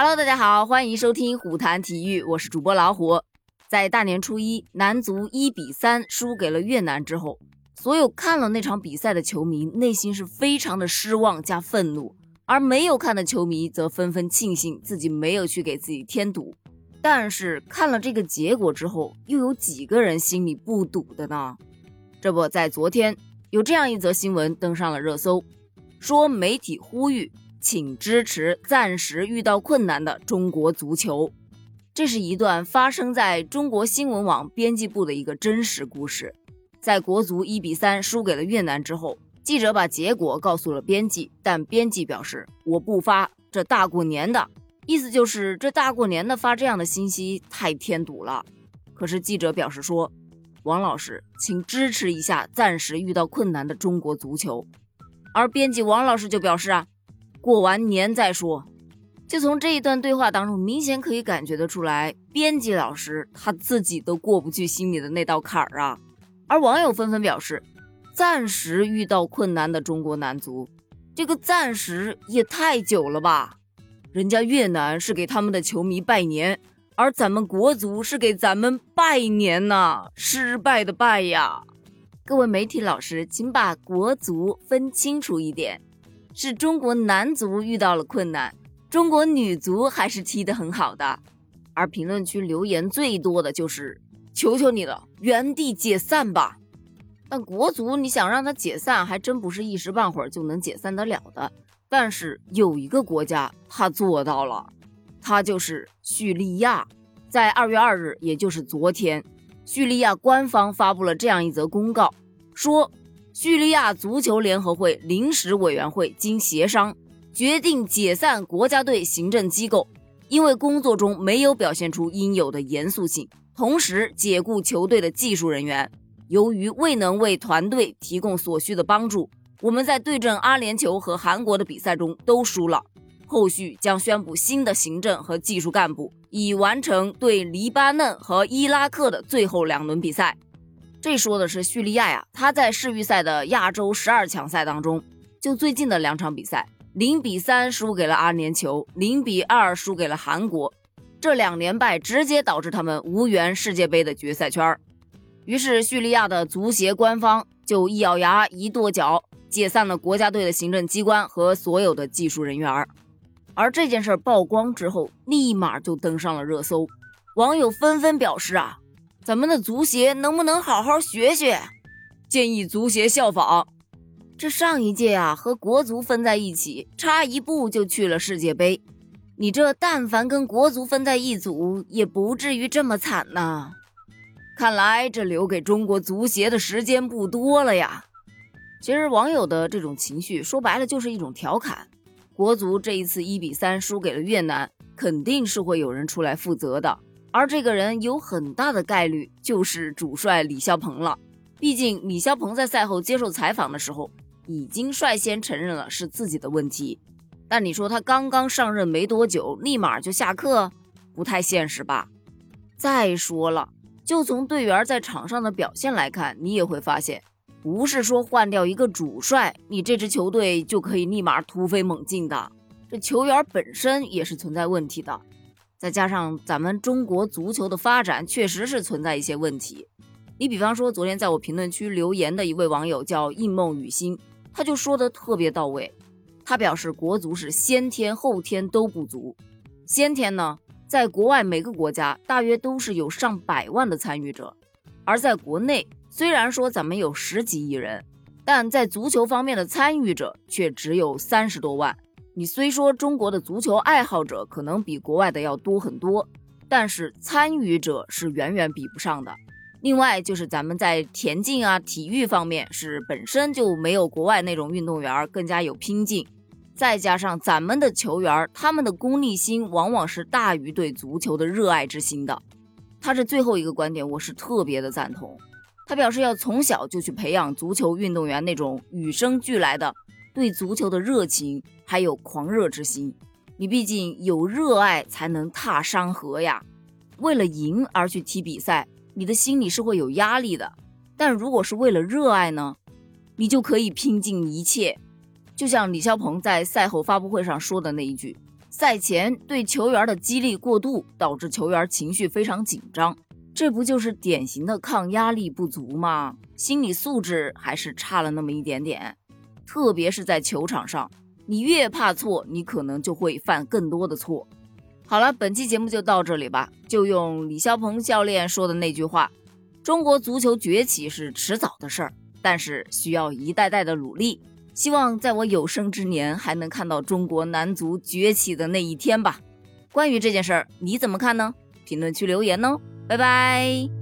Hello，大家好，欢迎收听虎谈体育，我是主播老虎。在大年初一，男足一比三输给了越南之后，所有看了那场比赛的球迷内心是非常的失望加愤怒，而没有看的球迷则纷纷庆幸自己没有去给自己添堵。但是看了这个结果之后，又有几个人心里不堵的呢？这不在昨天有这样一则新闻登上了热搜，说媒体呼吁请支持暂时遇到困难的中国足球。这是一段发生在中国新闻网编辑部的一个真实故事。在国足一比三输给了越南之后，记者把结果告诉了编辑，但编辑表示我不发，这大过年的，意思就是这大过年的发这样的信息太添堵了。可是记者表示说。王老师，请支持一下暂时遇到困难的中国足球。而编辑王老师就表示啊，过完年再说。就从这一段对话当中，明显可以感觉得出来，编辑老师他自己都过不去心里的那道坎儿啊。而网友纷纷表示，暂时遇到困难的中国男足，这个暂时也太久了吧？人家越南是给他们的球迷拜年。而咱们国足是给咱们拜年呐，失败的败呀！各位媒体老师，请把国足分清楚一点，是中国男足遇到了困难，中国女足还是踢得很好的。而评论区留言最多的就是“求求你了，原地解散吧！”但国足你想让他解散，还真不是一时半会儿就能解散得了的。但是有一个国家他做到了。他就是叙利亚，在二月二日，也就是昨天，叙利亚官方发布了这样一则公告，说叙利亚足球联合会临时委员会经协商，决定解散国家队行政机构，因为工作中没有表现出应有的严肃性，同时解雇球队的技术人员。由于未能为团队提供所需的帮助，我们在对阵阿联酋和韩国的比赛中都输了。后续将宣布新的行政和技术干部，以完成对黎巴嫩和伊拉克的最后两轮比赛。这说的是叙利亚呀，他在世预赛的亚洲十二强赛当中，就最近的两场比赛，零比三输给了阿联酋，零比二输给了韩国，这两连败直接导致他们无缘世界杯的决赛圈。于是叙利亚的足协官方就一咬牙一跺脚，解散了国家队的行政机关和所有的技术人员。而这件事曝光之后，立马就登上了热搜，网友纷纷表示啊，咱们的足协能不能好好学学？建议足协效仿。这上一届啊，和国足分在一起，差一步就去了世界杯。你这但凡跟国足分在一组，也不至于这么惨呐。看来这留给中国足协的时间不多了呀。其实网友的这种情绪，说白了就是一种调侃。国足这一次一比三输给了越南，肯定是会有人出来负责的，而这个人有很大的概率就是主帅李霄鹏了。毕竟李霄鹏在赛后接受采访的时候，已经率先承认了是自己的问题。但你说他刚刚上任没多久，立马就下课，不太现实吧？再说了，就从队员在场上的表现来看，你也会发现。不是说换掉一个主帅，你这支球队就可以立马突飞猛进的。这球员本身也是存在问题的，再加上咱们中国足球的发展确实是存在一些问题。你比方说，昨天在我评论区留言的一位网友叫应梦雨欣，他就说的特别到位。他表示，国足是先天后天都不足。先天呢，在国外每个国家大约都是有上百万的参与者，而在国内。虽然说咱们有十几亿人，但在足球方面的参与者却只有三十多万。你虽说中国的足球爱好者可能比国外的要多很多，但是参与者是远远比不上的。另外就是咱们在田径啊、体育方面是本身就没有国外那种运动员更加有拼劲，再加上咱们的球员，他们的功利心往往是大于对足球的热爱之心的。他这最后一个观点，我是特别的赞同。他表示要从小就去培养足球运动员那种与生俱来的对足球的热情，还有狂热之心。你毕竟有热爱才能踏山河呀。为了赢而去踢比赛，你的心里是会有压力的。但如果是为了热爱呢，你就可以拼尽一切。就像李霄鹏在赛后发布会上说的那一句：“赛前对球员的激励过度，导致球员情绪非常紧张，这不就是典型的抗压力不足吗？心理素质还是差了那么一点点，特别是在球场上，你越怕错，你可能就会犯更多的错。好了，本期节目就到这里吧，就用李霄鹏教练说的那句话：中国足球崛起是迟早的事儿，但是需要一代代的努力。希望在我有生之年还能看到中国男足崛起的那一天吧。关于这件事儿，你怎么看呢？评论区留言哦，拜拜。